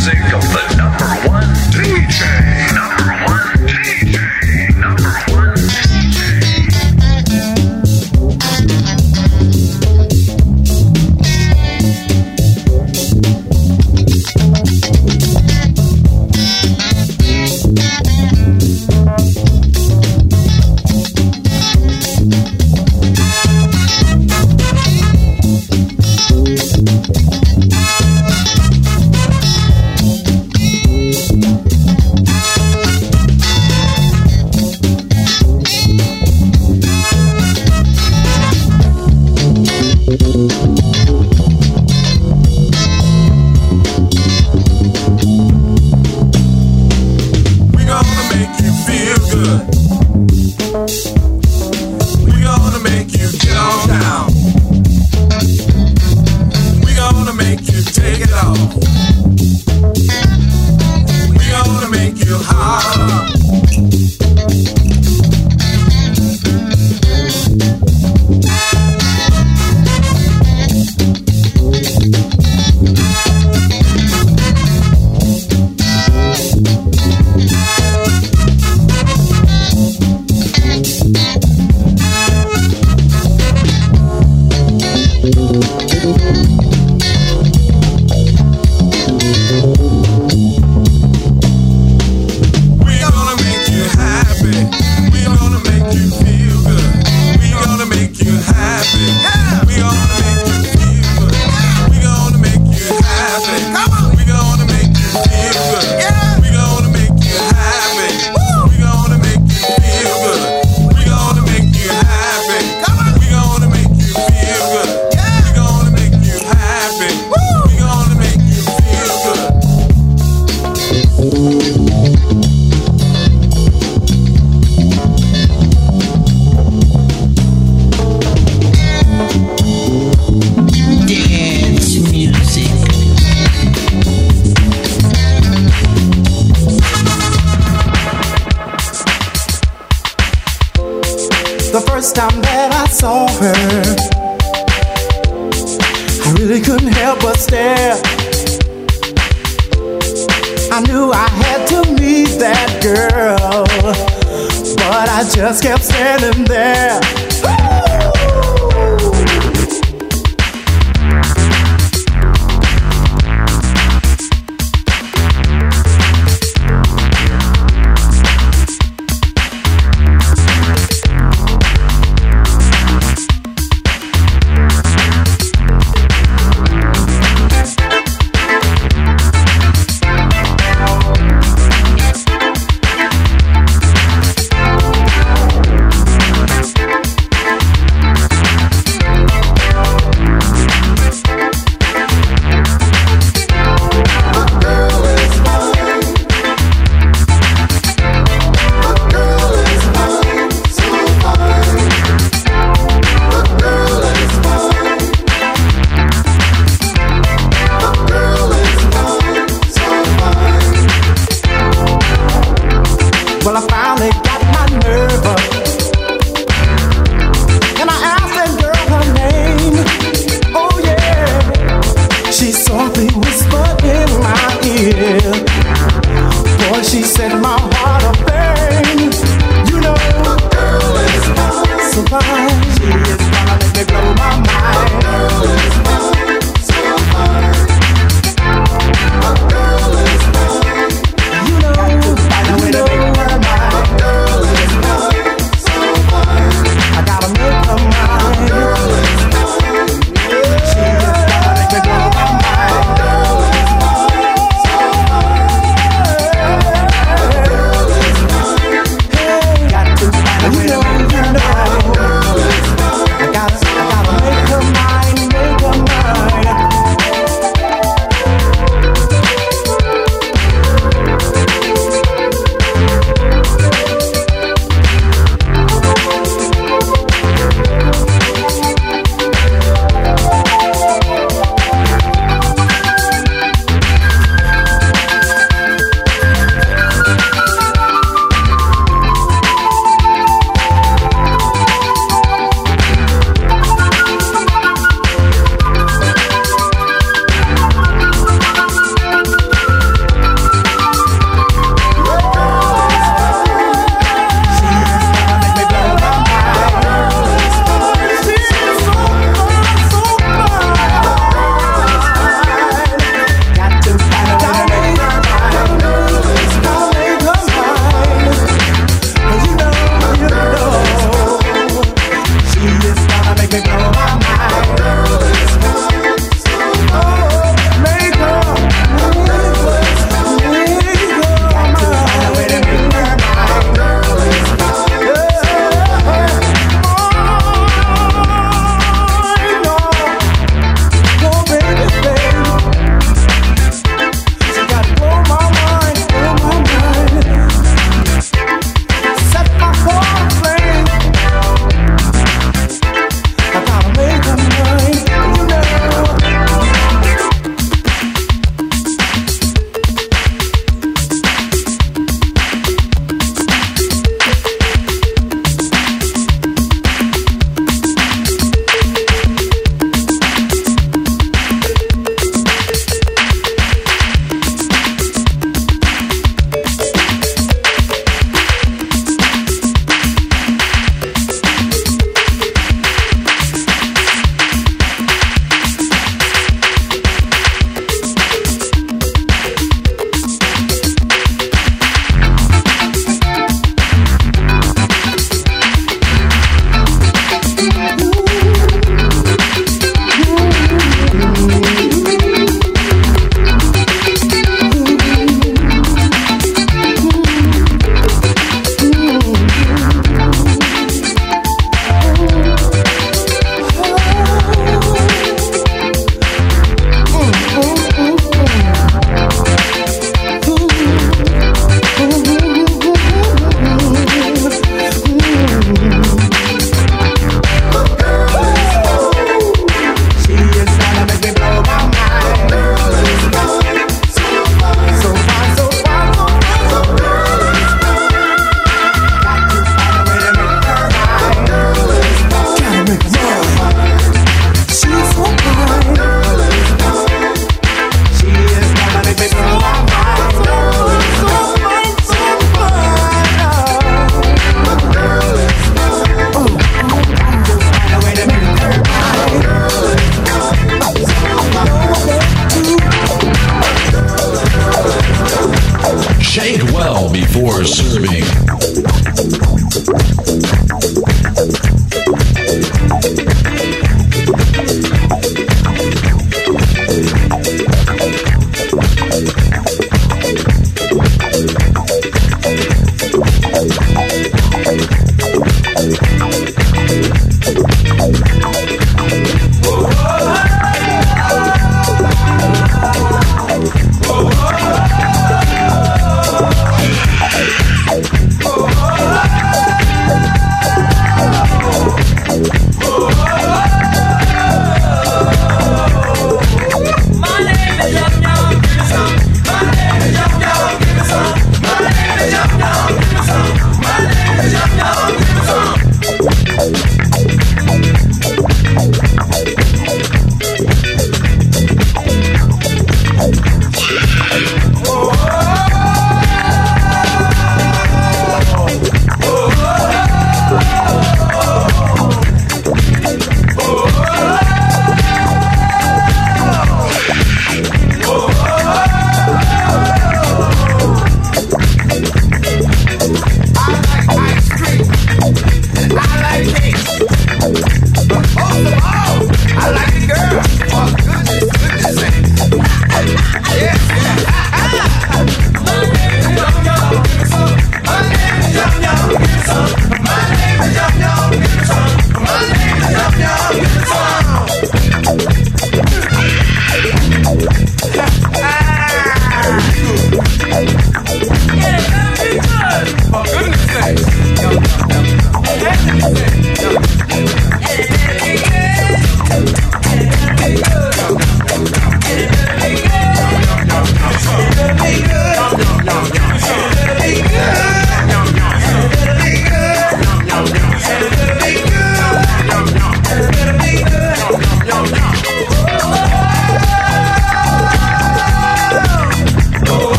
Music of the her. I really couldn't help but stare. I knew I had to meet that girl, but I just kept standing there.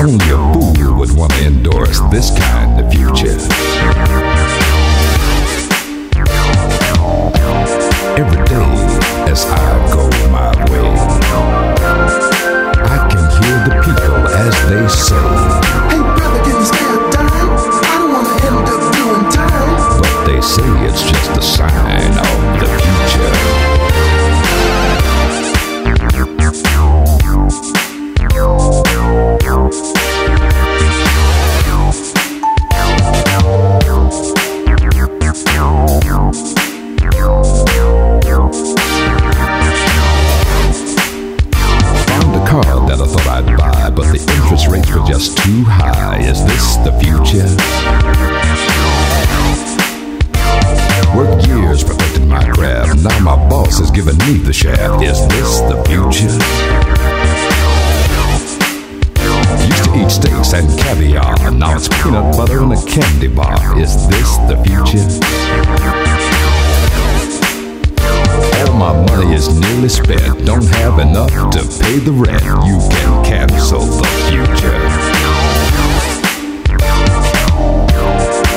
Only is nearly spent. Don't have enough to pay the rent. You can cancel the future.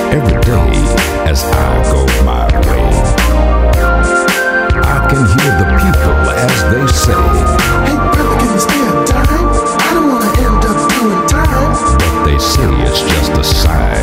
Every day as I go my way, I can hear the people as they say, Hey, brother, can you spare a dime? I don't want to end up doing time. But they say it's just a sign.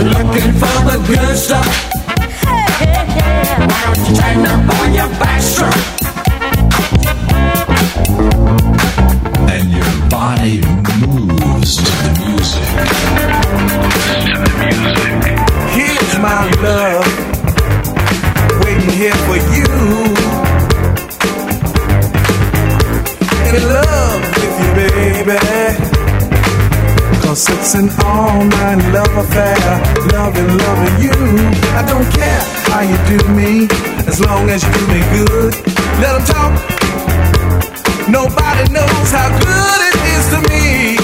Looking for the good stuff. Hey, hey, hey. Why don't you turn up on your backstroke? It's an all-night love affair, loving, loving you. I don't care how you do me, as long as you do me good. Let them talk. Nobody knows how good it is to me.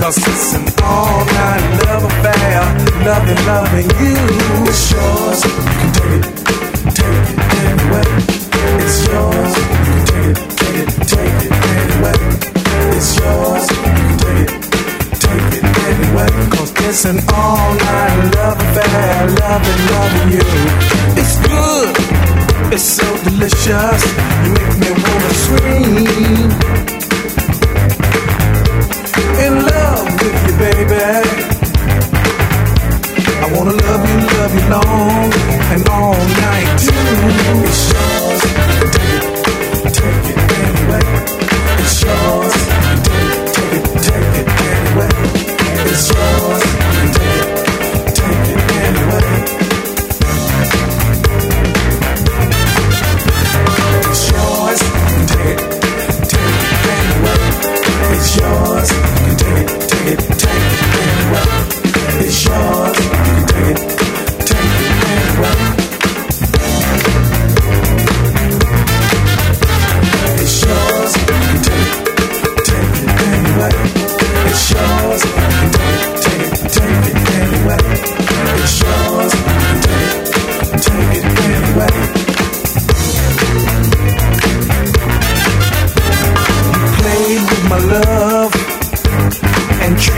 Cause it's an all night love affair, loving, loving you. It's yours, you can take it, take it anyway. It's yours, you can take it, take it, take it anyway. It's yours. It's an all night love affair, loving, loving you. It's good, it's so delicious. You make me wanna scream. In love with you, baby. I wanna love you, love you long and all night too.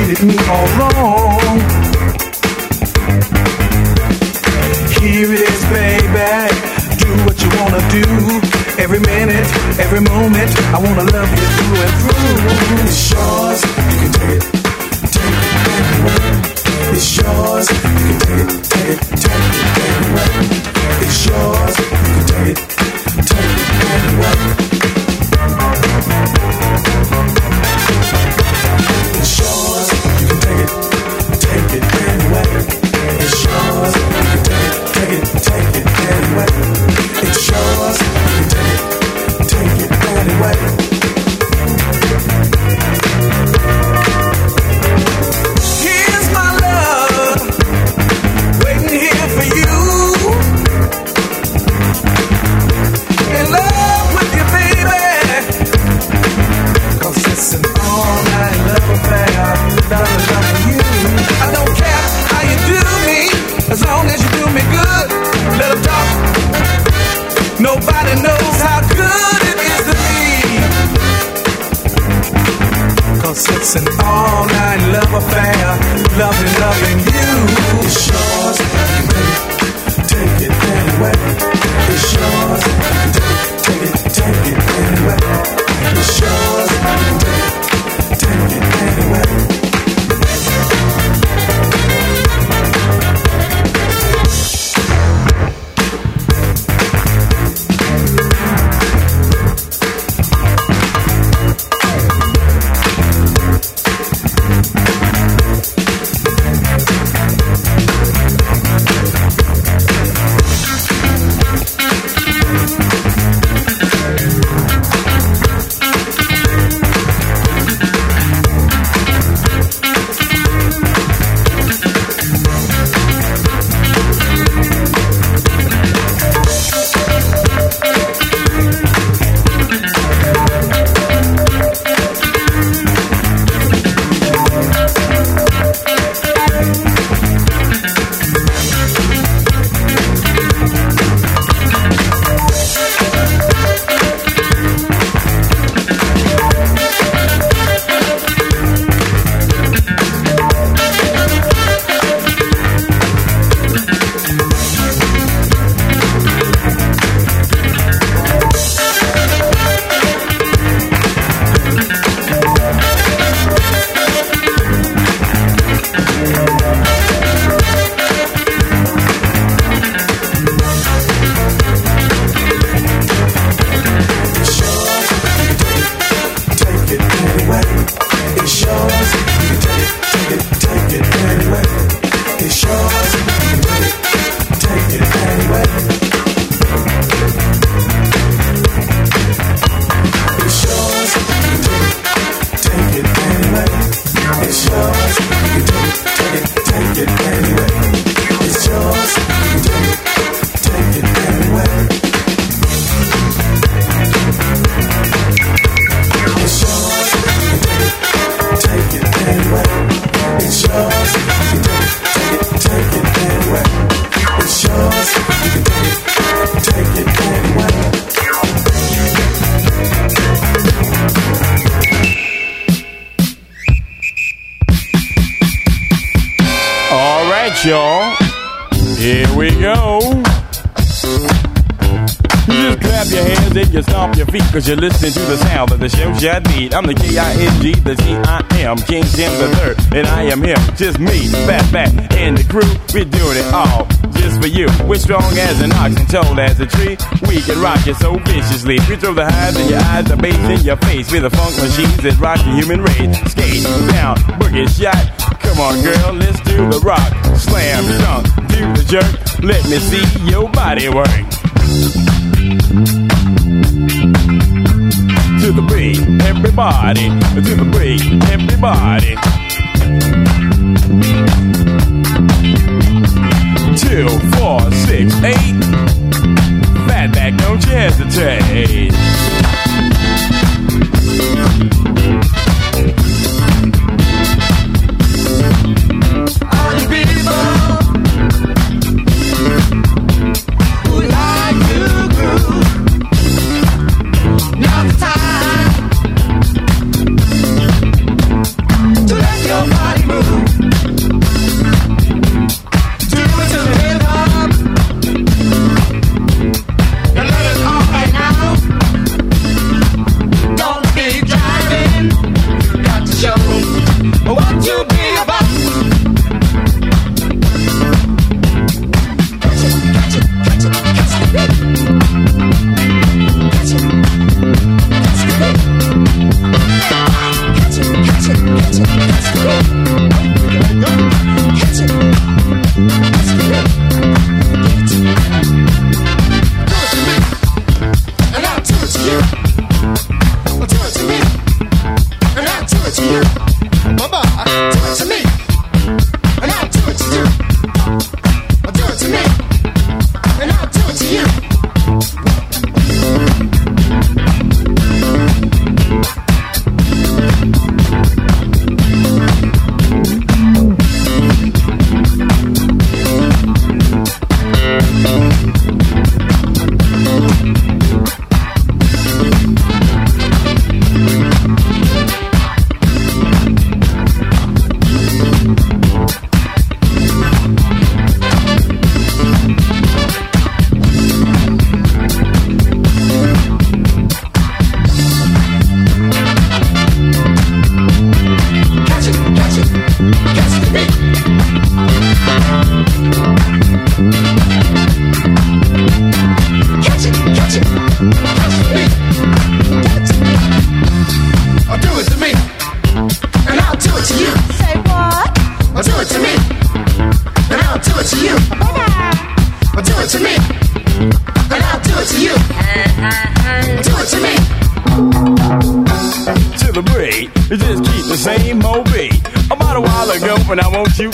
Treated me all wrong. Here it is, baby. Do what you wanna do. Every minute, every moment, I wanna love you through and through. It's because you're listening to the sound of the show shot beat. I'm the K-I-N-G, the G-I-M, King Tim the third, and I am him, just me, Fat Fat, and the crew. We're doing it all just for you. We're strong as an ox and tall as a tree. We can rock you so viciously. We throw the highs in your eyes, the bass in your face. We're the funk machines that rock the human race. Skate down, boogie shot. Come on, girl, let's do the rock. Slam, dunk, do the jerk. Let me see your body work. To the beat, everybody. To the beat, everybody. Two, four, six, eight. Fatback, don't you hesitate.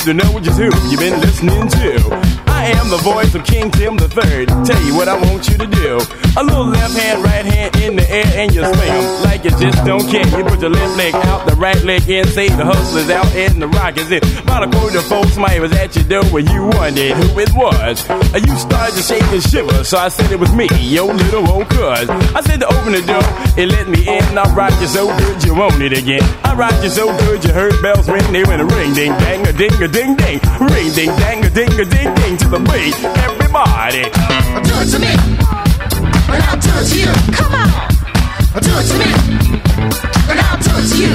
You to know just who you've been listening to. I am the voice of King Tim the Third. Tell you what I want you to do. A little left hand, right hand in the air, and you swing you just don't care. You put your left leg out, the right leg in. Say the hustler's out, and the rock is in. About a quarter folks, somebody was at your door when you wondered who it was. Uh, You started to shake and shiver, so I said it was me, your little old cuz. I said to open the door, it let me in. I rocked you so good, you want it again. I rocked you so good, you heard bells ring. They went a ring, ding, dang, a ding, a ding, ding. Ring, ding, dang, a ding, a ding, ding to the beat. Everybody. Do it to me, and I'll do it to you. Come on. Do it to me, and I'll do it to you.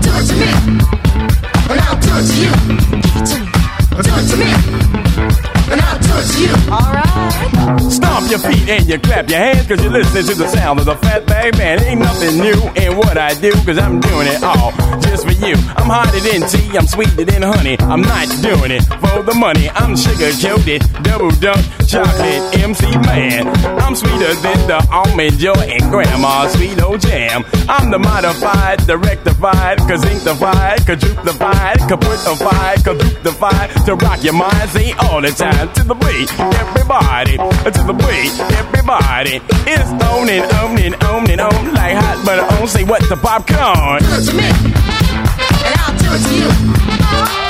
Do it to me, and I'll do it to you. Do it to me, and I'll do it to you. All right. Stomp your feet and you clap your hands cause you're listening to the sound of the Fatback man. Ain't nothing new in what I do cause I'm doing it all just for you. I'm hotter than tea, I'm sweeter than honey. I'm not doing it for the money. I'm sugar coated, double dunk, chocolate MC man. I'm sweeter than the almond joy and grandma's sweet old jam. I'm the modified, the rectified, kazinctified, quadruplified, kaputified, kaduptified to rock your mind. Say all the time to the beat. Everybody, to the beat. Everybody, it's on and on and on and on like hot butter on. Say what the popcorn. Do it to me, and I'll do it to you.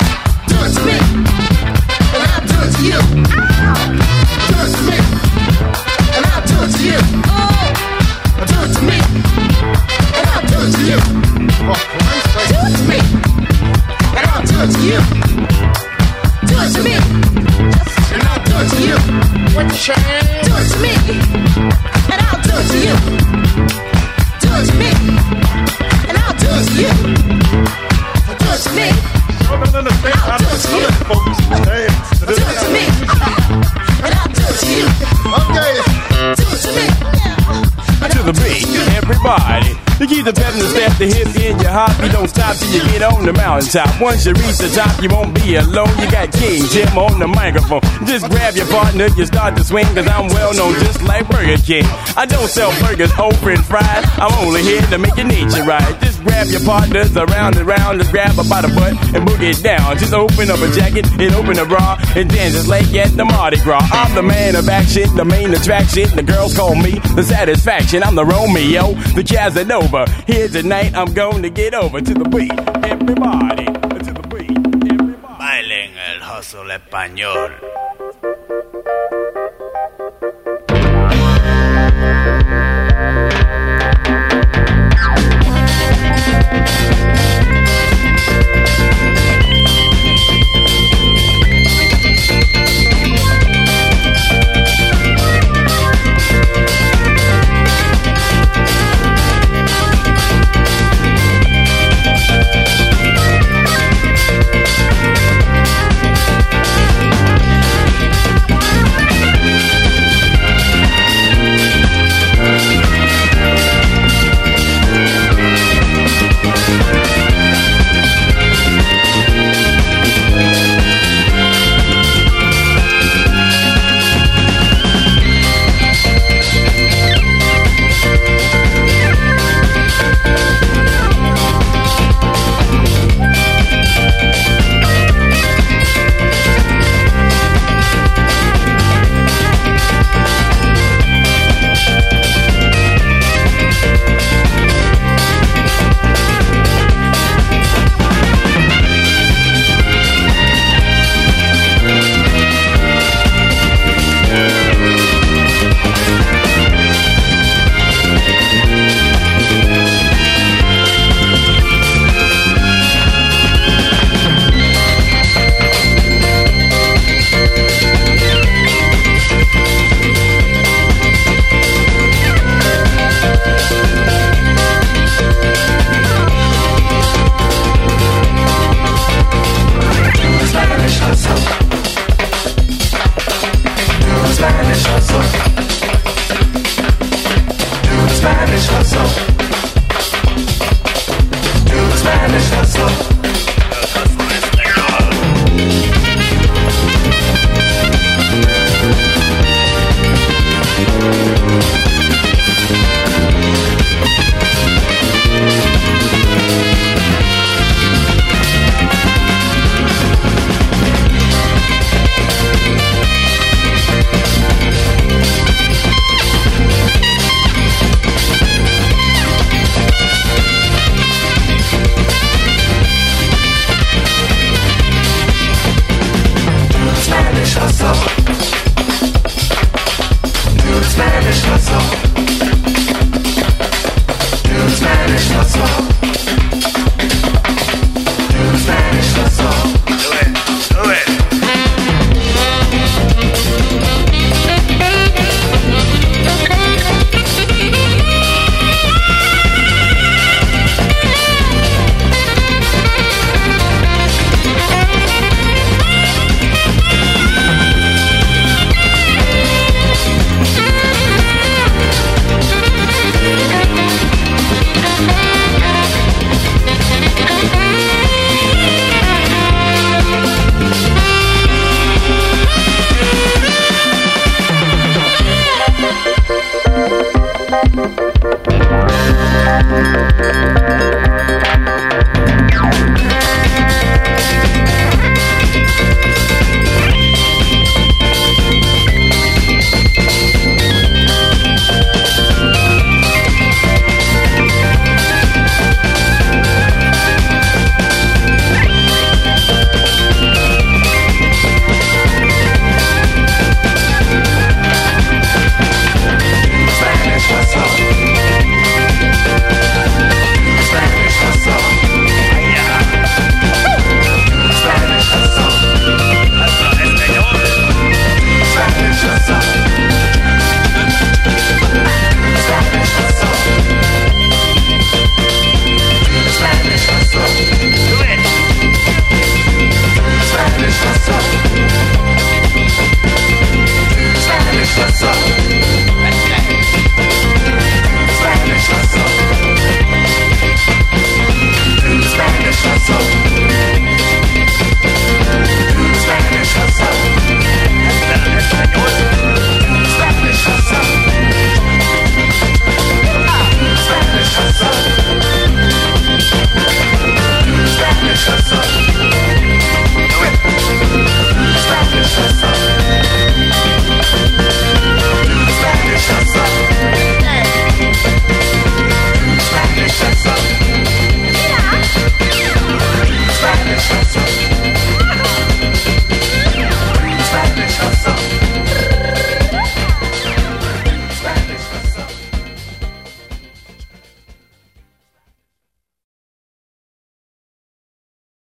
Get on the mountaintop. Once you reach the top, you won't be alone. You got King Tim on the microphone. Just grab your partner, you start to swing, cause I'm well known just like Burger King. I don't sell burgers, open fries. I'm only here to make your nature right. Just grab your partners around and round, just grab her by the butt and book it down. Just open up a jacket and open a bra and dance just like at the Mardi Gras. I'm the man of action, the main attraction. The girls call me the satisfaction. I'm the Romeo, the Casanova. Here tonight, I'm going to get over to the beat. Español.